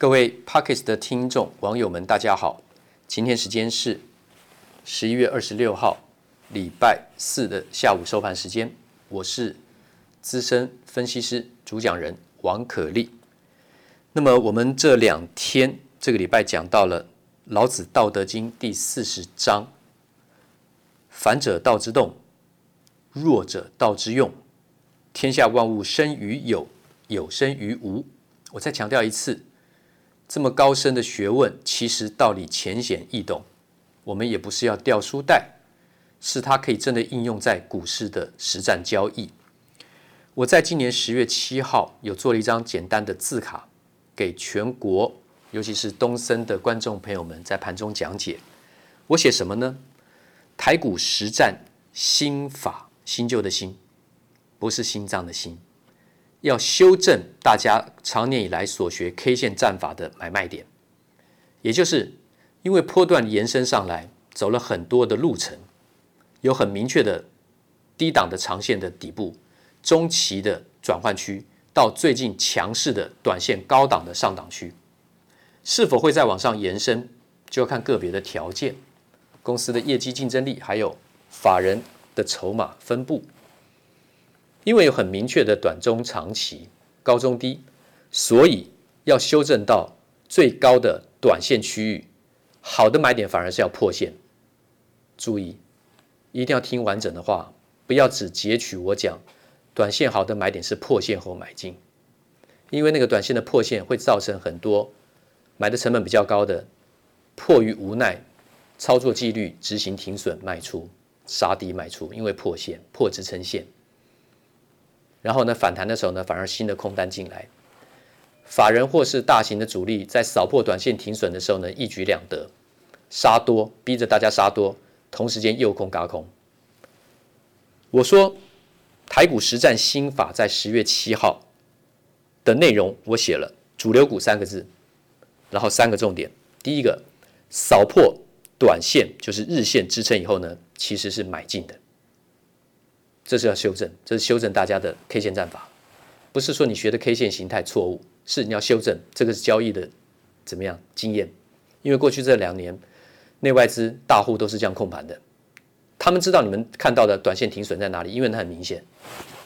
各位 Podcast 的听众、网友们，大家好。今天时间是十一月二十六号，礼拜四的下午收盘时间。我是资深分析师、主讲人王可立。那么我们这两天这个礼拜讲到了《老子·道德经》第四十章：“反者道之动，弱者道之用。天下万物生于有，有生于无。”我再强调一次。这么高深的学问，其实道理浅显易懂。我们也不是要掉书袋，是它可以真的应用在股市的实战交易。我在今年十月七号有做了一张简单的字卡，给全国，尤其是东森的观众朋友们在盘中讲解。我写什么呢？台股实战心法，新旧的新，不是心脏的心。要修正大家长年以来所学 K 线战法的买卖点，也就是因为波段延伸上来，走了很多的路程，有很明确的低档的长线的底部，中期的转换区，到最近强势的短线高档的上档区，是否会再往上延伸，就要看个别的条件、公司的业绩竞争力，还有法人的筹码分布。因为有很明确的短中长期高中低，所以要修正到最高的短线区域，好的买点反而是要破线。注意，一定要听完整的话，不要只截取我讲短线好的买点是破线后买进，因为那个短线的破线会造成很多买的成本比较高的，迫于无奈操作纪律执行停损卖出杀低卖出，因为破线破支撑线。然后呢，反弹的时候呢，反而新的空单进来，法人或是大型的主力在扫破短线停损的时候呢，一举两得，杀多逼着大家杀多，同时间诱空轧空。我说台股实战心法在十月七号的内容，我写了主流股三个字，然后三个重点：第一个，扫破短线就是日线支撑以后呢，其实是买进的。这是要修正，这是修正大家的 K 线战法，不是说你学的 K 线形态错误，是你要修正这个是交易的怎么样经验？因为过去这两年，内外资大户都是这样控盘的，他们知道你们看到的短线停损在哪里，因为它很明显。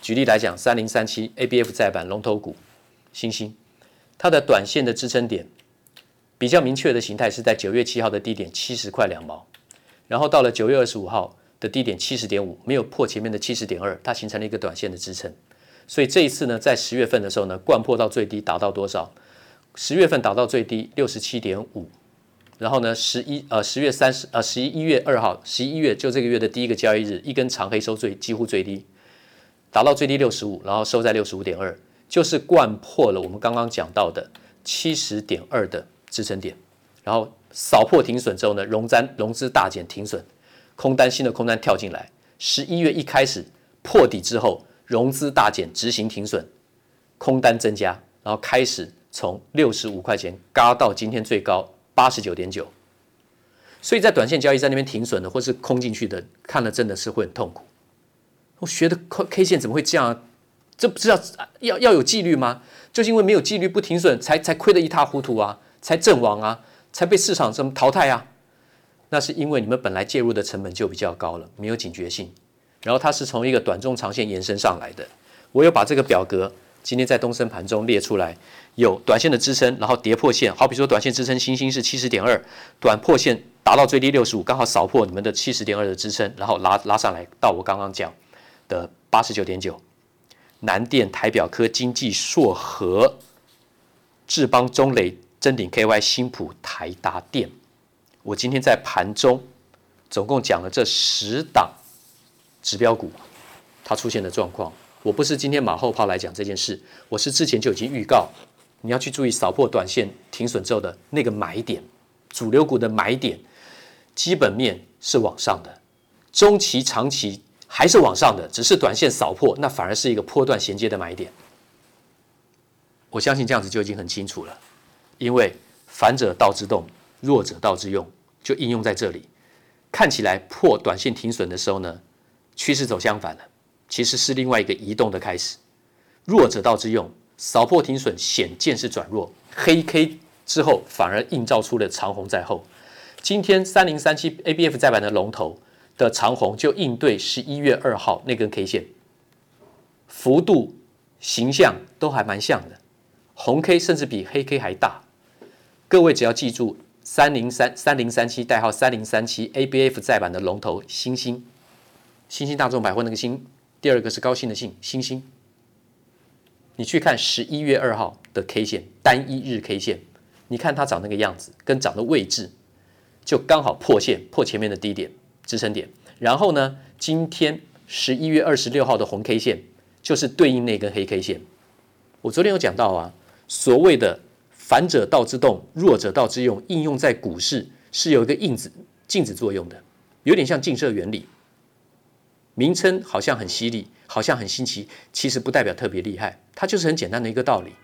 举例来讲，三零三七 ABF 载板龙头股，欣兴，它的短线的支撑点比较明确的形态是在九月七号的低点七十块两毛，然后到了九月二十五号。的低点七十点五没有破前面的七十点二，它形成了一个短线的支撑。所以这一次呢，在十月份的时候呢，掼破到最低达到多少？十月份达到最低六十七点五，然后呢，十一呃十月三十呃十一月二号，十一月就这个月的第一个交易日，一根长黑收最几乎最低，达到最低六十五，然后收在六十五点二，就是掼破了我们刚刚讲到的七十点二的支撑点，然后扫破停损之后呢，融资融资大减停损。空单新的空单跳进来，十一月一开始破底之后，融资大减，执行停损，空单增加，然后开始从六十五块钱嘎到今天最高八十九点九。所以在短线交易在那边停损的或是空进去的，看了真的是会很痛苦。我学的 K K 线怎么会这样？这不是要要要有纪律吗？就是因为没有纪律不停损，才才亏得一塌糊涂啊，才阵亡啊，才被市场这么淘汰啊。那是因为你们本来介入的成本就比较高了，没有警觉性。然后它是从一个短中长线延伸上来的。我有把这个表格今天在东森盘中列出来，有短线的支撑，然后跌破线。好比说短线支撑星星是七十点二，短破线达到最低六十五，刚好扫破你们的七十点二的支撑，然后拉拉上来到我刚刚讲的八十九点九。南电、台表科、经济、硕和、智邦、中磊、臻鼎 KY、新普、台达电。我今天在盘中总共讲了这十档指标股，它出现的状况。我不是今天马后炮来讲这件事，我是之前就已经预告，你要去注意扫破短线停损之后的那个买点，主流股的买点，基本面是往上的，中期、长期还是往上的，只是短线扫破，那反而是一个波段衔接的买点。我相信这样子就已经很清楚了，因为反者道之动。弱者道之用，就应用在这里。看起来破短线停损的时候呢，趋势走相反了，其实是另外一个移动的开始。弱者道之用，扫破停损显见是转弱，黑 K 之后反而映照出了长红在后。今天三零三七 ABF 再版的龙头的长红就应对十一月二号那根 K 线，幅度、形象都还蛮像的，红 K 甚至比黑 K 还大。各位只要记住三零三三零三七代号三零三七 ABF 再版的龙头欣兴，欣兴大众百货那个星，第二个是高兴的兴，欣兴。你去看十一月二号的 K 线，单一日 K 线，你看它长那个样子，跟长的位置，就刚好破线，破前面的低点支撑点。然后呢，今天十一月二十六号的红 K 线，就是对应那根黑 K 线。我昨天有讲到啊，所谓的反者道之动，弱者道之用，应用在股市是有一个印子镜子作用的，有点像镜射原理。名称好像很犀利，好像很新奇，其实不代表特别厉害，它就是很简单的一个道理。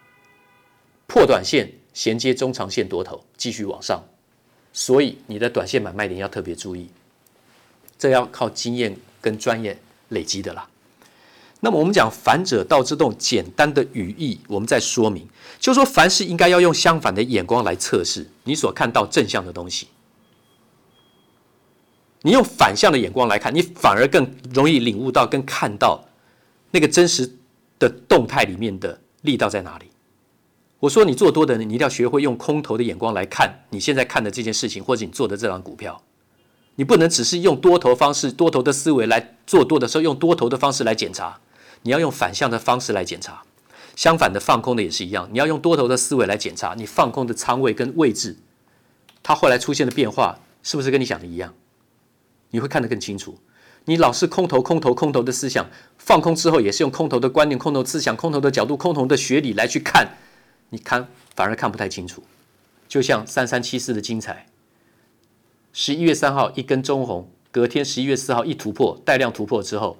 破短线衔接中长线多头，继续往上，所以你的短线买卖点要特别注意，这要靠经验跟专业累积的啦。那么我们讲反者道之动，简单的语义，我们再说明，就说凡事应该要用相反的眼光来测试你所看到正向的东西。你用反向的眼光来看，你反而更容易领悟到跟看到那个真实的动态里面的力道在哪里。我说你做多的，你一定要学会用空头的眼光来看你现在看的这件事情，或者你做的这张股票。你不能只是用多头方式、多头的思维来做多的时候，用多头的方式来检查。你要用反向的方式来检查。相反的，放空的也是一样，你要用多头的思维来检查你放空的仓位跟位置，它后来出现的变化是不是跟你想的一样？你会看得更清楚。你老是空头、空头、空头的思想，放空之后也是用空头的观念、空头思想、空头的角度、空头的学理来去看，你看反而看不太清楚。就像三三七四的精彩，十一月三号一根中红，隔天十一月四号一突破带量突破之后，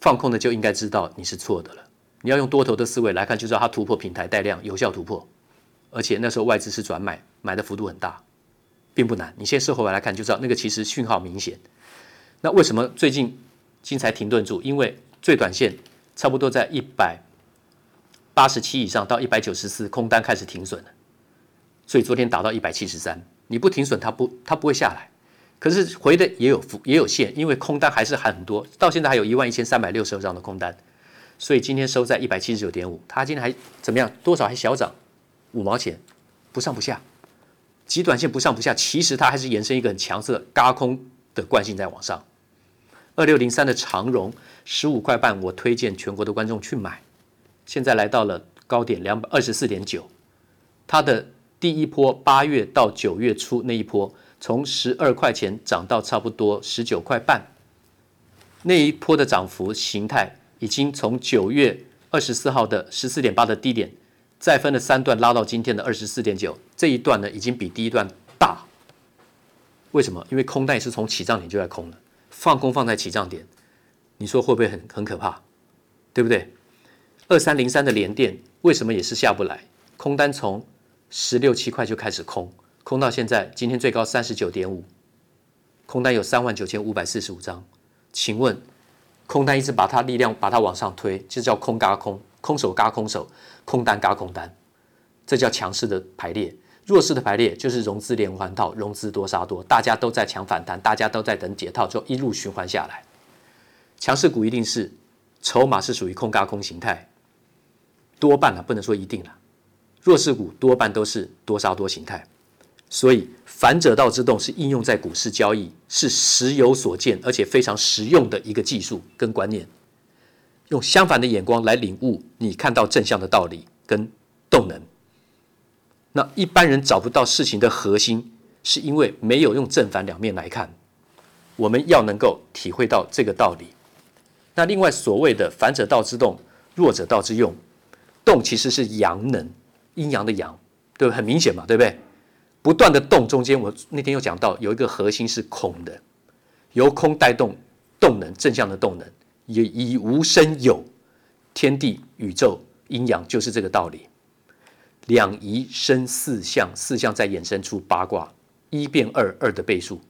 放空的就应该知道你是错的了。你要用多头的思维来看，就知道它突破平台带量有效突破，而且那时候外资是转买，买的幅度很大，并不难。你现在事后来来看就知道那个其实讯号明显。那为什么最近精彩停顿住？因为最短线差不多在一百八十七以上到一百九十四，空单开始停损了，所以昨天打到一百七十三，你不停损，它不它不会下来。可是回的也有幅也有限，因为空单还是很多，到现在还有一万一千三百六十二张的空单，所以今天收在一百七十九点五，它今天还怎么样？多少还小涨五毛钱，不上不下，极短线不上不下，其实它还是延伸一个很强势的轧空的惯性在往上。二六零三的长荣十五块半，我推荐全国的观众去买。现在来到了高点两百二十四点九，它的第一波八月到九月初那一波，从十二块钱涨到差不多十九块半，那一波的涨幅形态已经从九月二十四号的十四点八的低点，再分了三段拉到今天的二十四点九，这一段呢已经比第一段大。为什么？因为空单也是从起涨点就在空了。放空放在起涨点，你说会不会很很可怕？对不对？二三零三的连电为什么也是下不来？空单从十六七块就开始空，空到现在，今天最高三十九点五，空单有三万九千五百四十五张。请问，空单一直把它力量把它往上推，就叫空嘎空，空手嘎空手，空单嘎空单，这叫强势的排列。弱势的排列就是融资连环套，融资多杀多，大家都在抢反弹，大家都在等解套，就一路循环下来。强势股一定是筹码是属于空嘎空形态，多半啊不能说一定了。弱势股多半都是多杀多形态，所以反者道之动是应用在股市交易，是时有所见，而且非常实用的一个技术跟观念。用相反的眼光来领悟你看到正向的道理跟动能。那一般人找不到事情的核心，是因为没有用正反两面来看。我们要能够体会到这个道理。那另外所谓的反者道之动，弱者道之用，动其实是阳能，阴阳的阳，对不对？很明显嘛，对不对？不断的动中间，我那天又讲到有一个核心是空的，由空带动动能，正向的动能，以以无生有，天地宇宙阴阳就是这个道理。两仪生四象，四象再衍生出八卦，一变二，二的倍数，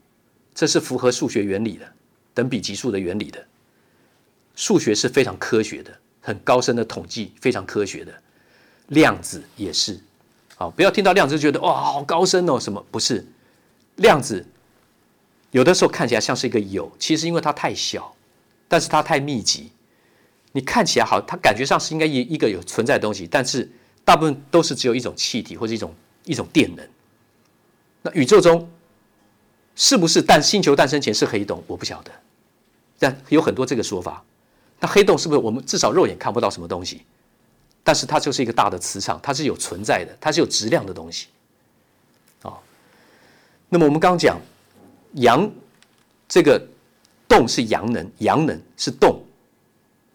这是符合数学原理的，等比级数的原理的。数学是非常科学的，很高深的统计，非常科学的。量子也是，啊，不要听到量子就觉得哇好高深哦，什么不是？量子有的时候看起来像是一个有，其实因为它太小，但是它太密集，你看起来好，它感觉上是应该一一个有存在的东西，但是大部分都是只有一种气体或者一种一种电能。那宇宙中是不是诞星球诞生前是黑洞？我不晓得，但有很多这个说法。那黑洞是不是我们至少肉眼看不到什么东西？但是它就是一个大的磁场，它是有存在的，它是有质量的东西。啊、哦，那么我们刚讲阳这个动是阳能，阳能是动，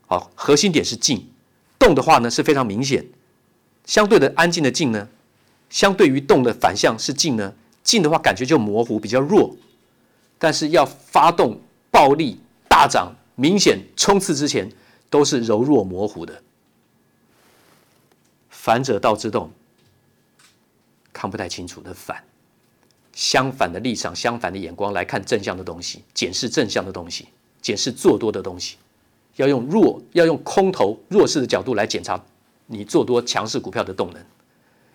好、哦，核心点是静。动的话呢是非常明显，相对的安静的静呢，相对于动的反向是静呢，静的话感觉就模糊比较弱，但是要发动暴力大涨明显冲刺之前都是柔弱模糊的。反者道之动，看不太清楚的反，相反的立场，相反的眼光来看正向的东西，检视正向的东西，检视做多的东西，要用弱，要用空头弱势的角度来检查你做多强势股票的动能。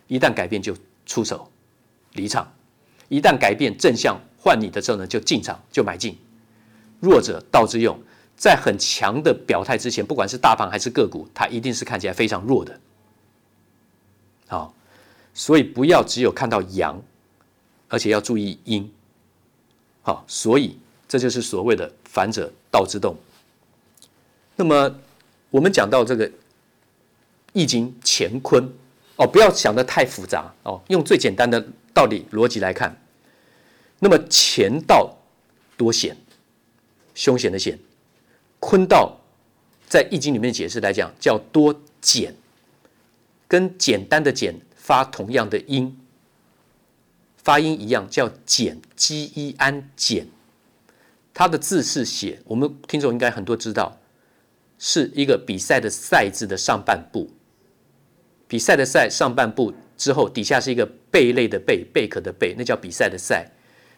一旦改变就出手离场，一旦改变正向换你的时候呢，就进场就买进。弱者道之用，在很强的表态之前，不管是大盘还是个股，它一定是看起来非常弱的。好，所以不要只有看到阳，而且要注意阴。好，所以这就是所谓的反者道之动。那么我们讲到这个《易经》乾坤哦，不要想的太复杂哦，用最简单的道理逻辑来看。那么乾道多险，凶险的险；坤道在《易经》里面解释来讲叫多俭。跟简单的“简”发同样的音，发音一样，叫“简”，积一安简。它的字是写，我们听众应该很多知道，是一个比赛的“赛”字的上半部。比赛的“赛”上半部之后，底下是一个贝类的“贝”，贝壳的“贝”，那叫比赛的“赛”。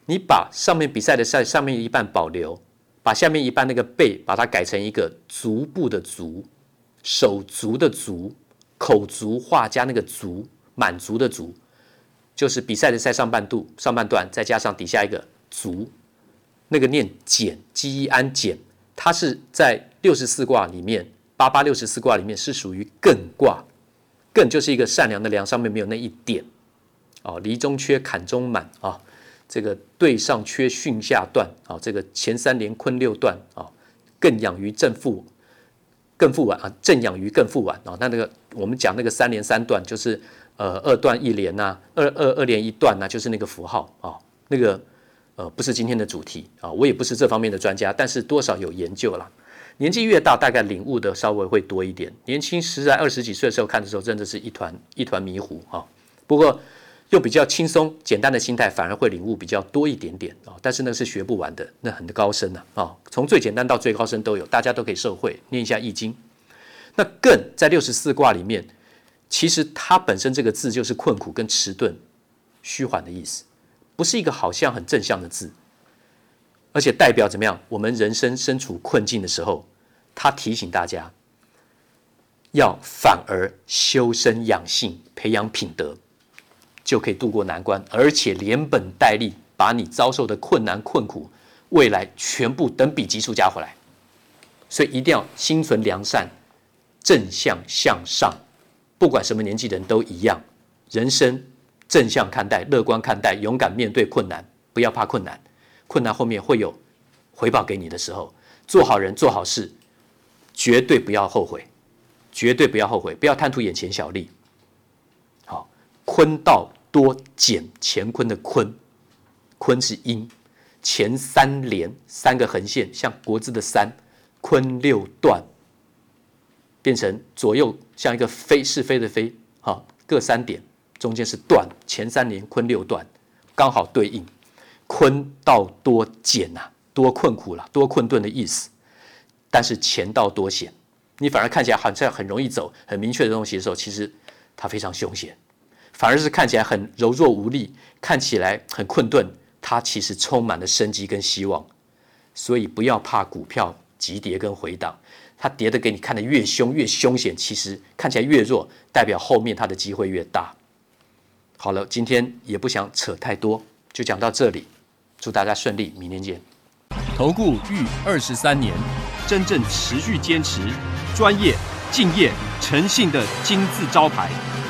你把上面比赛的“赛”上面一半保留，把下面一半那个“贝”把它改成一个足部的“足”，手足的“足”。口足画加那个足，满足的足，就是比赛的赛上半度上半段，再加上底下一个足，那个念简，积一安简，它是在六十四卦里面，八八六十四卦里面是属于艮卦，艮就是一个善良的良，上面没有那一点，哦，离中缺，坎中满啊，这个兑上缺，巽下断啊，这个乾三连，坤六断啊，艮养于正负。更复晚啊，正养鱼更复晚啊。那那个我们讲那个三连三断，就是呃二断一连呐、二二二连一断呐、就是那个符号啊。那个呃不是今天的主题啊，我也不是这方面的专家，但是多少有研究了。年纪越大，大概领悟的稍微会多一点。年轻时在二十几岁的时候看的时候，真的是一团一团迷糊啊。不过又比较轻松简单的心态，反而会领悟比较多一点点啊。但是那是学不完的，那很高深呐啊。从最简单到最高深都有，大家都可以受惠。念一下《易经》。那艮在六十四卦里面，其实它本身这个字就是困苦跟迟钝、虚缓的意思，不是一个好像很正向的字，而且代表怎么样？我们人生身处困境的时候，它提醒大家要反而修身养性、培养品德，就可以度过难关，而且连本带利把你遭受的困难困苦，未来全部等比级数加回来。所以一定要心存良善。正向向上，不管什么年纪的人都一样。人生正向看待，乐观看待，勇敢面对困难，不要怕困难。困难后面会有回报给你的时候，做好人做好事，绝对不要后悔，绝对不要后悔，不要贪图眼前小利。坤道多俭，乾坤的坤，坤是阴，前三连，三个横线像国字的三，坤六断。变成左右像一个飞是非的非，好，各三点，中间是断，乾三连，坤六断，刚好对应。坤道多俭呐，多困苦了，多困顿的意思。但是乾道多险，你反而看起来好像很容易走，很明确的东西的时候，其实它非常凶险。反而是看起来很柔弱无力，看起来很困顿，它其实充满了生机跟希望。所以不要怕股票急跌跟回档。它跌的给你看的越凶越凶险，其实看起来越弱，代表后面它的机会越大。好了，今天也不想扯太多，就讲到这里。祝大家顺利，明天见。投顾逾二十三年，真正持续坚持、专业、敬业、诚信的金字招牌。